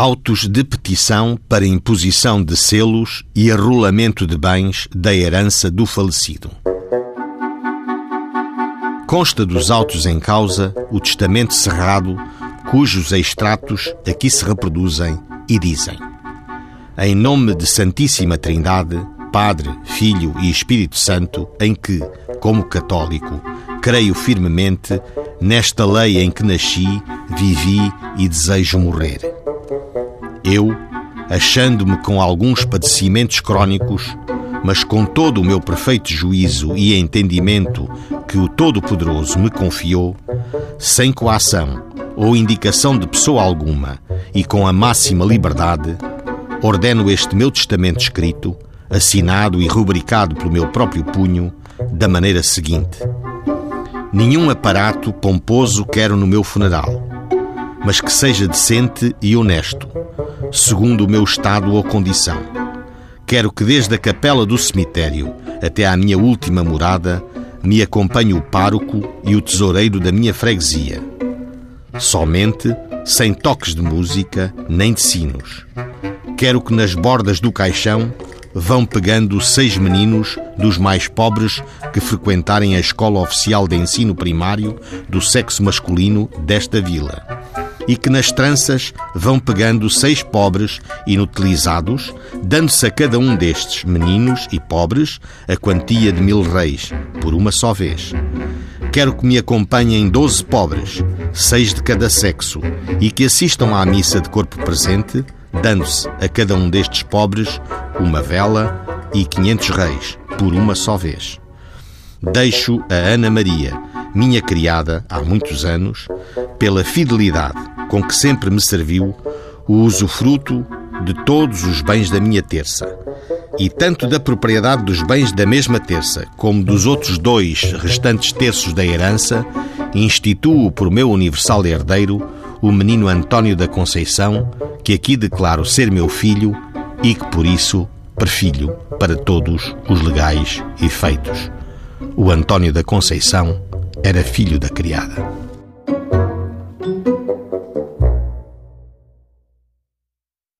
Autos de petição para imposição de selos e arrolamento de bens da herança do falecido. Consta dos autos em causa o testamento cerrado, cujos extratos aqui se reproduzem e dizem: Em nome de Santíssima Trindade, Padre, Filho e Espírito Santo, em que, como católico, creio firmemente nesta lei em que nasci, vivi e desejo morrer. Eu, achando-me com alguns padecimentos crónicos, mas com todo o meu perfeito juízo e entendimento que o Todo-Poderoso me confiou, sem coação ou indicação de pessoa alguma e com a máxima liberdade, ordeno este meu testamento escrito, assinado e rubricado pelo meu próprio punho, da maneira seguinte: Nenhum aparato pomposo quero no meu funeral, mas que seja decente e honesto, segundo o meu estado ou condição. Quero que desde a capela do cemitério até à minha última morada me acompanhe o pároco e o tesoureiro da minha freguesia. Somente sem toques de música nem de sinos. Quero que nas bordas do caixão vão pegando seis meninos dos mais pobres que frequentarem a escola oficial de ensino primário do sexo masculino desta vila. E que nas tranças vão pegando seis pobres inutilizados, dando-se a cada um destes meninos e pobres a quantia de mil reis, por uma só vez. Quero que me acompanhem doze pobres, seis de cada sexo, e que assistam à missa de corpo presente dando-se a cada um destes pobres uma vela e quinhentos reis, por uma só vez. Deixo a Ana Maria, minha criada há muitos anos, pela fidelidade com que sempre me serviu, o usufruto de todos os bens da minha terça. E tanto da propriedade dos bens da mesma terça, como dos outros dois restantes terços da herança, instituo por meu universal herdeiro o menino António da Conceição, que aqui declaro ser meu filho e que por isso perfilho para todos os legais efeitos. O António da Conceição era filho da criada.